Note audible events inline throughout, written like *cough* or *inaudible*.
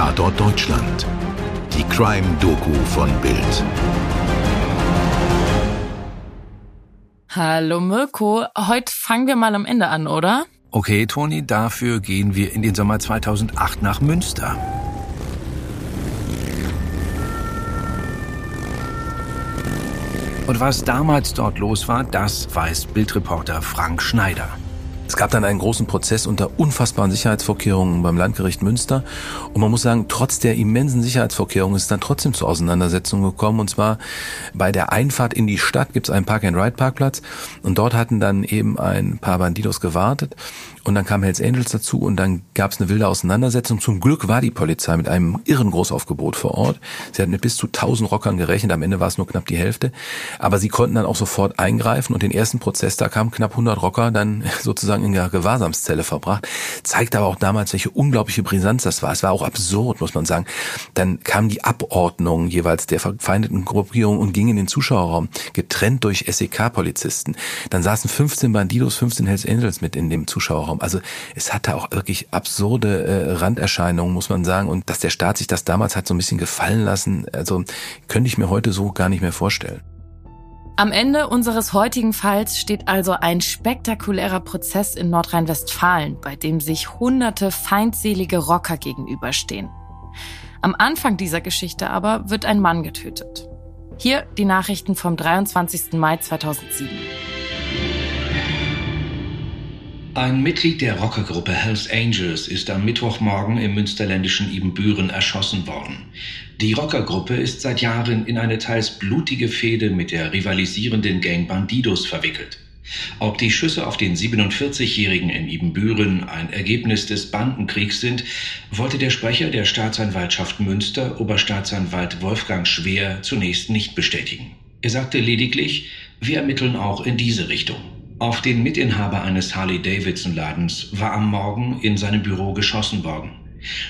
Tatort Deutschland. Die Crime-Doku von Bild. Hallo Mirko, heute fangen wir mal am Ende an, oder? Okay, Toni, dafür gehen wir in den Sommer 2008 nach Münster. Und was damals dort los war, das weiß Bildreporter Frank Schneider. Es gab dann einen großen Prozess unter unfassbaren Sicherheitsvorkehrungen beim Landgericht Münster. Und man muss sagen, trotz der immensen Sicherheitsvorkehrungen ist es dann trotzdem zu Auseinandersetzungen gekommen. Und zwar bei der Einfahrt in die Stadt gibt es einen Park-and-Ride-Parkplatz. Und dort hatten dann eben ein paar Bandidos gewartet. Und dann kam Hells Angels dazu und dann gab es eine wilde Auseinandersetzung. Zum Glück war die Polizei mit einem irren Großaufgebot vor Ort. Sie hatten mit bis zu 1000 Rockern gerechnet, am Ende war es nur knapp die Hälfte. Aber sie konnten dann auch sofort eingreifen und den ersten Prozess, da kamen knapp 100 Rocker dann *laughs* sozusagen in der Gewahrsamszelle verbracht. Zeigt aber auch damals, welche unglaubliche Brisanz das war. Es war auch absurd, muss man sagen. Dann kam die Abordnung jeweils der verfeindeten Gruppierung und ging in den Zuschauerraum, getrennt durch SEK-Polizisten. Dann saßen 15 Bandidos, 15 Hells Angels mit in dem Zuschauerraum. Raum. Also es hatte auch wirklich absurde äh, Randerscheinungen, muss man sagen. Und dass der Staat sich das damals hat so ein bisschen gefallen lassen, also könnte ich mir heute so gar nicht mehr vorstellen. Am Ende unseres heutigen Falls steht also ein spektakulärer Prozess in Nordrhein-Westfalen, bei dem sich hunderte feindselige Rocker gegenüberstehen. Am Anfang dieser Geschichte aber wird ein Mann getötet. Hier die Nachrichten vom 23. Mai 2007. Ein Mitglied der Rockergruppe Hells Angels ist am Mittwochmorgen im münsterländischen Ibbenbüren erschossen worden. Die Rockergruppe ist seit Jahren in eine teils blutige Fehde mit der rivalisierenden Gang Bandidos verwickelt. Ob die Schüsse auf den 47-Jährigen in Ibbenbüren ein Ergebnis des Bandenkriegs sind, wollte der Sprecher der Staatsanwaltschaft Münster, Oberstaatsanwalt Wolfgang Schwer, zunächst nicht bestätigen. Er sagte lediglich, wir ermitteln auch in diese Richtung. Auf den Mitinhaber eines Harley-Davidson-Ladens war am Morgen in seinem Büro geschossen worden.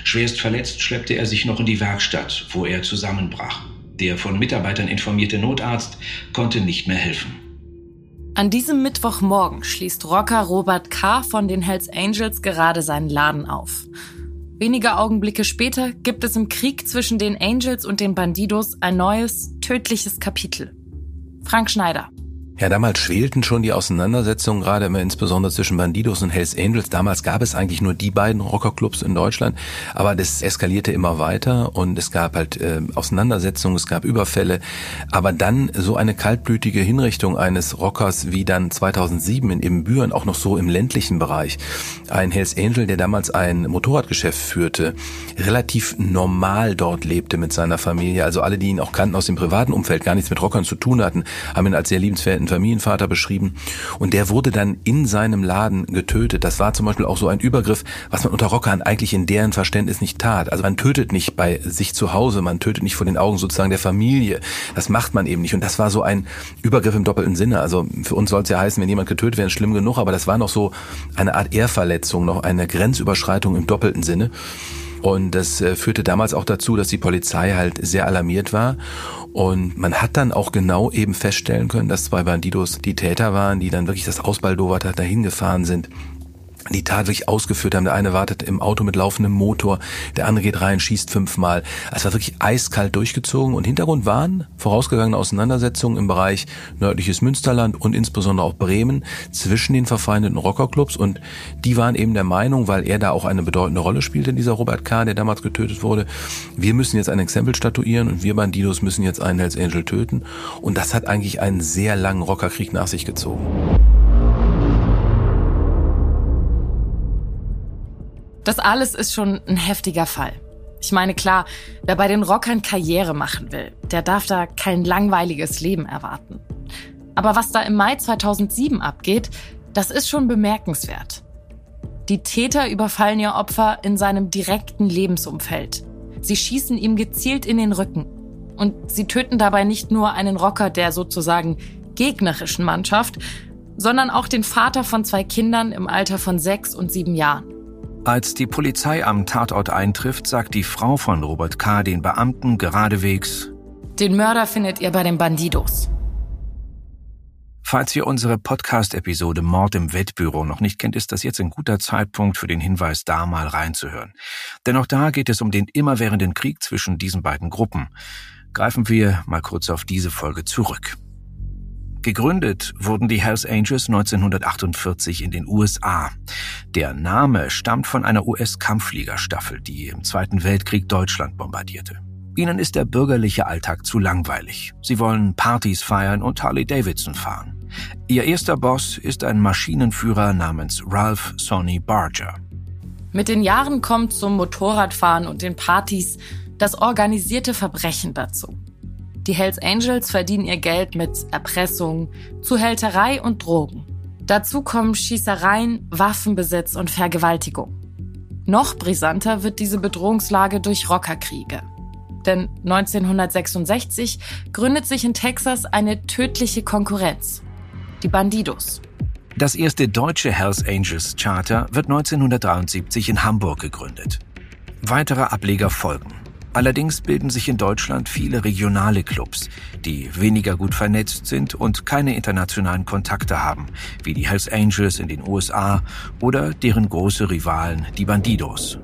Schwerst verletzt schleppte er sich noch in die Werkstatt, wo er zusammenbrach. Der von Mitarbeitern informierte Notarzt konnte nicht mehr helfen. An diesem Mittwochmorgen schließt Rocker Robert K. von den Hells Angels gerade seinen Laden auf. Wenige Augenblicke später gibt es im Krieg zwischen den Angels und den Bandidos ein neues, tödliches Kapitel. Frank Schneider. Ja, damals schwelten schon die Auseinandersetzungen, gerade immer insbesondere zwischen Bandidos und Hells Angels. Damals gab es eigentlich nur die beiden Rockerclubs in Deutschland, aber das eskalierte immer weiter und es gab halt äh, Auseinandersetzungen, es gab Überfälle. Aber dann so eine kaltblütige Hinrichtung eines Rockers wie dann 2007 in Ibbenbüren, auch noch so im ländlichen Bereich. Ein Hells Angel, der damals ein Motorradgeschäft führte, relativ normal dort lebte mit seiner Familie. Also alle, die ihn auch kannten aus dem privaten Umfeld, gar nichts mit Rockern zu tun hatten, haben ihn als sehr liebenswerten Familienvater beschrieben. Und der wurde dann in seinem Laden getötet. Das war zum Beispiel auch so ein Übergriff, was man unter Rockern eigentlich in deren Verständnis nicht tat. Also man tötet nicht bei sich zu Hause, man tötet nicht vor den Augen sozusagen der Familie. Das macht man eben nicht. Und das war so ein Übergriff im doppelten Sinne. Also für uns soll es ja heißen, wenn jemand getötet wäre, schlimm genug, aber das war noch so eine Art Ehrverletzung, noch eine Grenzüberschreitung im doppelten Sinne. Und das äh, führte damals auch dazu, dass die Polizei halt sehr alarmiert war. Und man hat dann auch genau eben feststellen können, dass zwei Bandidos die Täter waren, die dann wirklich das Ausbaldowert dahin gefahren sind die Tat wirklich ausgeführt haben. Der eine wartet im Auto mit laufendem Motor, der andere geht rein, schießt fünfmal. Es war wirklich eiskalt durchgezogen und Hintergrund waren vorausgegangene Auseinandersetzungen im Bereich nördliches Münsterland und insbesondere auch Bremen zwischen den verfeindeten Rockerclubs und die waren eben der Meinung, weil er da auch eine bedeutende Rolle spielte, dieser Robert K., der damals getötet wurde, wir müssen jetzt ein Exempel statuieren und wir Bandidos müssen jetzt einen Hells Angel töten und das hat eigentlich einen sehr langen Rockerkrieg nach sich gezogen. Das alles ist schon ein heftiger Fall. Ich meine, klar, wer bei den Rockern Karriere machen will, der darf da kein langweiliges Leben erwarten. Aber was da im Mai 2007 abgeht, das ist schon bemerkenswert. Die Täter überfallen ihr Opfer in seinem direkten Lebensumfeld. Sie schießen ihm gezielt in den Rücken. Und sie töten dabei nicht nur einen Rocker der sozusagen gegnerischen Mannschaft, sondern auch den Vater von zwei Kindern im Alter von sechs und sieben Jahren. Als die Polizei am Tatort eintrifft, sagt die Frau von Robert K. den Beamten geradewegs, den Mörder findet ihr bei den Bandidos. Falls ihr unsere Podcast-Episode Mord im Wettbüro noch nicht kennt, ist das jetzt ein guter Zeitpunkt für den Hinweis, da mal reinzuhören. Denn auch da geht es um den immerwährenden Krieg zwischen diesen beiden Gruppen. Greifen wir mal kurz auf diese Folge zurück. Gegründet wurden die Hells Angels 1948 in den USA. Der Name stammt von einer US-Kampffliegerstaffel, die im Zweiten Weltkrieg Deutschland bombardierte. Ihnen ist der bürgerliche Alltag zu langweilig. Sie wollen Partys feiern und Harley Davidson fahren. Ihr erster Boss ist ein Maschinenführer namens Ralph Sonny Barger. Mit den Jahren kommt zum Motorradfahren und den Partys das organisierte Verbrechen dazu. Die Hells Angels verdienen ihr Geld mit Erpressung, Zuhälterei und Drogen. Dazu kommen Schießereien, Waffenbesitz und Vergewaltigung. Noch brisanter wird diese Bedrohungslage durch Rockerkriege. Denn 1966 gründet sich in Texas eine tödliche Konkurrenz. Die Bandidos. Das erste deutsche Hells Angels Charter wird 1973 in Hamburg gegründet. Weitere Ableger folgen. Allerdings bilden sich in Deutschland viele regionale Clubs, die weniger gut vernetzt sind und keine internationalen Kontakte haben, wie die Hells Angels in den USA oder deren große Rivalen, die Bandidos.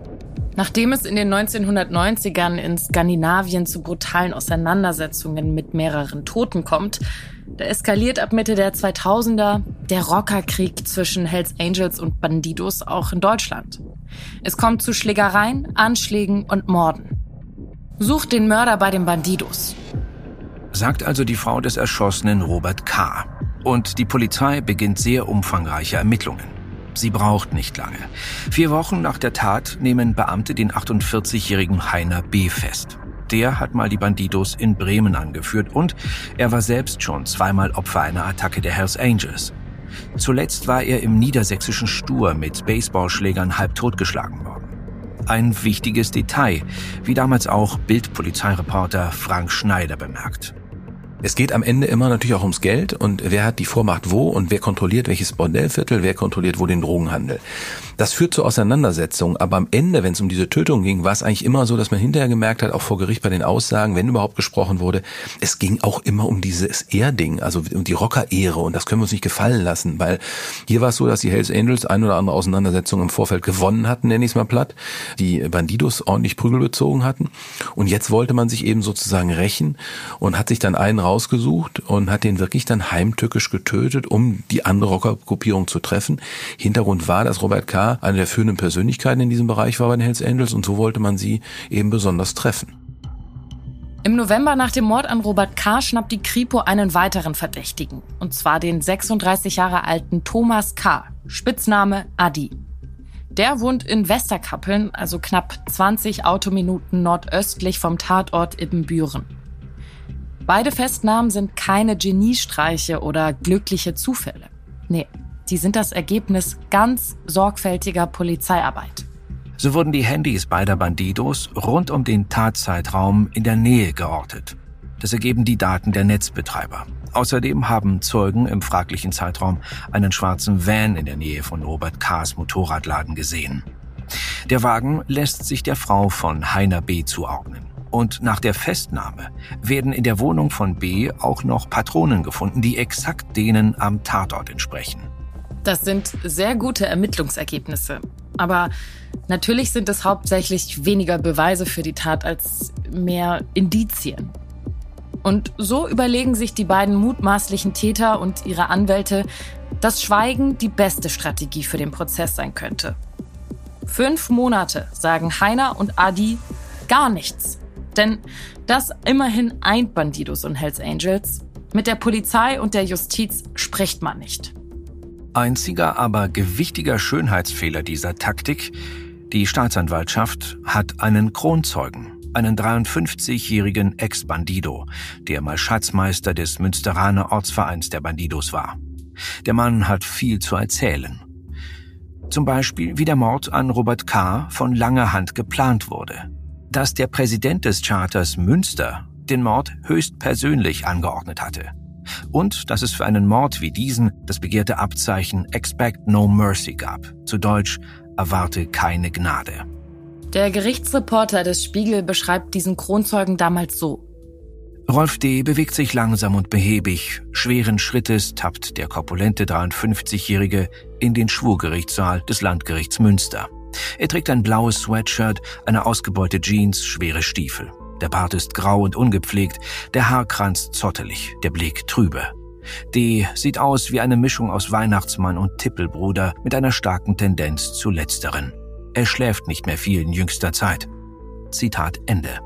Nachdem es in den 1990ern in Skandinavien zu brutalen Auseinandersetzungen mit mehreren Toten kommt, da eskaliert ab Mitte der 2000er der Rockerkrieg zwischen Hells Angels und Bandidos auch in Deutschland. Es kommt zu Schlägereien, Anschlägen und Morden. Sucht den Mörder bei den Bandidos. Sagt also die Frau des erschossenen Robert K. Und die Polizei beginnt sehr umfangreiche Ermittlungen. Sie braucht nicht lange. Vier Wochen nach der Tat nehmen Beamte den 48-jährigen Heiner B. fest. Der hat mal die Bandidos in Bremen angeführt und er war selbst schon zweimal Opfer einer Attacke der Hells Angels. Zuletzt war er im niedersächsischen Stur mit Baseballschlägern halb totgeschlagen worden. Ein wichtiges Detail, wie damals auch Bildpolizeireporter Frank Schneider bemerkt. Es geht am Ende immer natürlich auch ums Geld und wer hat die Vormacht wo und wer kontrolliert welches Bordellviertel, wer kontrolliert wo den Drogenhandel. Das führt zu Auseinandersetzungen, aber am Ende, wenn es um diese Tötung ging, war es eigentlich immer so, dass man hinterher gemerkt hat, auch vor Gericht bei den Aussagen, wenn überhaupt gesprochen wurde, es ging auch immer um dieses Ehrding, also um die Rocker-Ehre und das können wir uns nicht gefallen lassen, weil hier war es so, dass die Hells Angels ein oder andere Auseinandersetzung im Vorfeld gewonnen hatten, nenne ich es mal platt, die Bandidos ordentlich Prügel bezogen hatten und jetzt wollte man sich eben sozusagen rächen und hat sich dann einen rausgesucht und hat den wirklich dann heimtückisch getötet, um die andere Rockergruppierung zu treffen. Hintergrund war, dass Robert K. eine der führenden Persönlichkeiten in diesem Bereich war bei den Hells Angels und so wollte man sie eben besonders treffen. Im November nach dem Mord an Robert K. schnappt die Kripo einen weiteren Verdächtigen. Und zwar den 36 Jahre alten Thomas K., Spitzname Adi. Der wohnt in Westerkappeln, also knapp 20 Autominuten nordöstlich vom Tatort Ibbenbüren. Beide Festnahmen sind keine Geniestreiche oder glückliche Zufälle. Nee, die sind das Ergebnis ganz sorgfältiger Polizeiarbeit. So wurden die Handys beider Bandidos rund um den Tatzeitraum in der Nähe geortet. Das ergeben die Daten der Netzbetreiber. Außerdem haben Zeugen im fraglichen Zeitraum einen schwarzen Van in der Nähe von Robert K.'s Motorradladen gesehen. Der Wagen lässt sich der Frau von Heiner B. zuordnen. Und nach der Festnahme werden in der Wohnung von B auch noch Patronen gefunden, die exakt denen am Tatort entsprechen. Das sind sehr gute Ermittlungsergebnisse. Aber natürlich sind es hauptsächlich weniger Beweise für die Tat als mehr Indizien. Und so überlegen sich die beiden mutmaßlichen Täter und ihre Anwälte, dass Schweigen die beste Strategie für den Prozess sein könnte. Fünf Monate sagen Heiner und Adi gar nichts. Denn das immerhin eint Bandidos und Hells Angels. Mit der Polizei und der Justiz spricht man nicht. Einziger, aber gewichtiger Schönheitsfehler dieser Taktik, die Staatsanwaltschaft hat einen Kronzeugen, einen 53-jährigen Ex-Bandido, der mal Schatzmeister des Münsteraner Ortsvereins der Bandidos war. Der Mann hat viel zu erzählen. Zum Beispiel, wie der Mord an Robert K. von langer Hand geplant wurde dass der Präsident des Charters Münster den Mord höchstpersönlich angeordnet hatte. Und dass es für einen Mord wie diesen das begehrte Abzeichen Expect No Mercy gab. Zu Deutsch erwarte keine Gnade. Der Gerichtsreporter des Spiegel beschreibt diesen Kronzeugen damals so. Rolf D. bewegt sich langsam und behäbig. Schweren Schrittes tappt der korpulente 53-Jährige in den Schwurgerichtssaal des Landgerichts Münster. Er trägt ein blaues Sweatshirt, eine ausgebeute Jeans, schwere Stiefel. Der Bart ist grau und ungepflegt, der Haarkranz zottelig, der Blick trübe. D sieht aus wie eine Mischung aus Weihnachtsmann und Tippelbruder mit einer starken Tendenz zu letzteren. Er schläft nicht mehr viel in jüngster Zeit. Zitat Ende.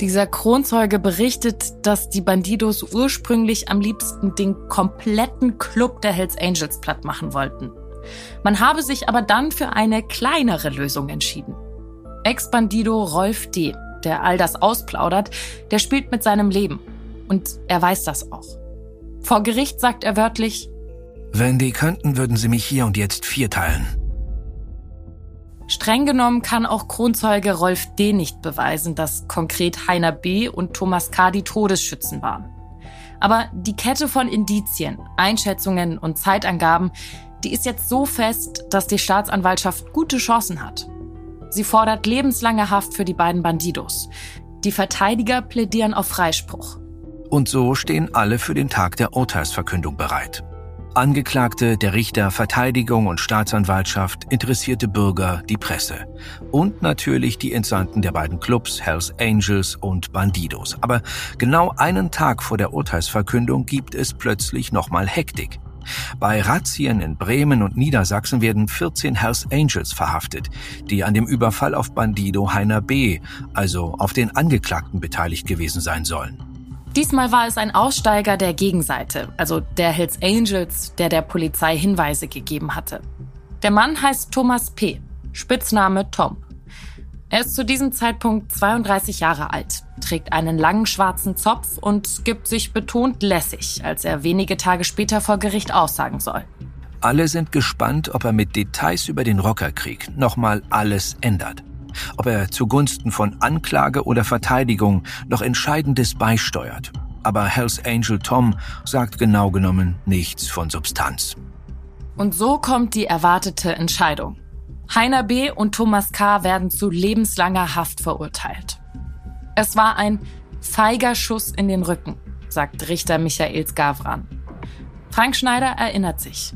Dieser Kronzeuge berichtet, dass die Bandidos ursprünglich am liebsten den kompletten Club der Hells Angels platt machen wollten. Man habe sich aber dann für eine kleinere Lösung entschieden. Ex-Bandido Rolf D., der all das ausplaudert, der spielt mit seinem Leben. Und er weiß das auch. Vor Gericht sagt er wörtlich, Wenn die könnten, würden sie mich hier und jetzt vierteilen. Streng genommen kann auch Kronzeuge Rolf D. nicht beweisen, dass konkret Heiner B. und Thomas K. die Todesschützen waren. Aber die Kette von Indizien, Einschätzungen und Zeitangaben, die ist jetzt so fest, dass die Staatsanwaltschaft gute Chancen hat. Sie fordert lebenslange Haft für die beiden Bandidos. Die Verteidiger plädieren auf Freispruch. Und so stehen alle für den Tag der Urteilsverkündung bereit. Angeklagte, der Richter, Verteidigung und Staatsanwaltschaft, interessierte Bürger, die Presse. Und natürlich die Entsandten der beiden Clubs Hells Angels und Bandidos. Aber genau einen Tag vor der Urteilsverkündung gibt es plötzlich nochmal Hektik. Bei Razzien in Bremen und Niedersachsen werden 14 Hells Angels verhaftet, die an dem Überfall auf Bandido Heiner B., also auf den Angeklagten beteiligt gewesen sein sollen. Diesmal war es ein Aussteiger der Gegenseite, also der Hells Angels, der der Polizei Hinweise gegeben hatte. Der Mann heißt Thomas P., Spitzname Tom. Er ist zu diesem Zeitpunkt 32 Jahre alt, trägt einen langen schwarzen Zopf und gibt sich betont lässig, als er wenige Tage später vor Gericht aussagen soll. Alle sind gespannt, ob er mit Details über den Rockerkrieg nochmal alles ändert ob er zugunsten von Anklage oder Verteidigung noch Entscheidendes beisteuert. Aber Hells Angel Tom sagt genau genommen nichts von Substanz. Und so kommt die erwartete Entscheidung. Heiner B. und Thomas K. werden zu lebenslanger Haft verurteilt. Es war ein feiger Schuss in den Rücken, sagt Richter Michael Skavran. Frank Schneider erinnert sich.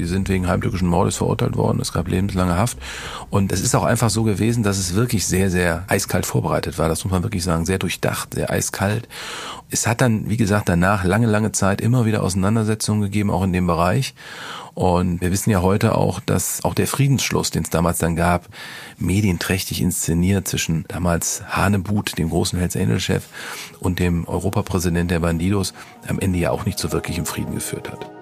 Die sind wegen heimtückischen Mordes verurteilt worden. Es gab lebenslange Haft. Und es ist auch einfach so gewesen, dass es wirklich sehr, sehr eiskalt vorbereitet war. Das muss man wirklich sagen. Sehr durchdacht, sehr eiskalt. Es hat dann, wie gesagt, danach lange, lange Zeit immer wieder Auseinandersetzungen gegeben, auch in dem Bereich. Und wir wissen ja heute auch, dass auch der Friedensschluss, den es damals dann gab, medienträchtig inszeniert zwischen damals Hanebut, dem großen Hells Angel Chef, und dem Europapräsident der Bandidos, am Ende ja auch nicht so wirklich im Frieden geführt hat.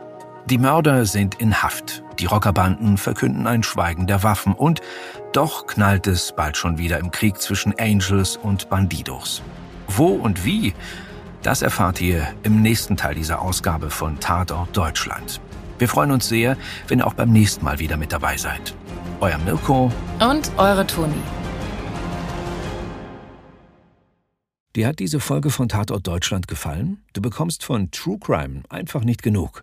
Die Mörder sind in Haft. Die Rockerbanden verkünden ein Schweigen der Waffen und doch knallt es bald schon wieder im Krieg zwischen Angels und Bandidos. Wo und wie? Das erfahrt ihr im nächsten Teil dieser Ausgabe von Tatort Deutschland. Wir freuen uns sehr, wenn ihr auch beim nächsten Mal wieder mit dabei seid. Euer Mirko und eure Toni. Dir hat diese Folge von Tatort Deutschland gefallen? Du bekommst von True Crime einfach nicht genug.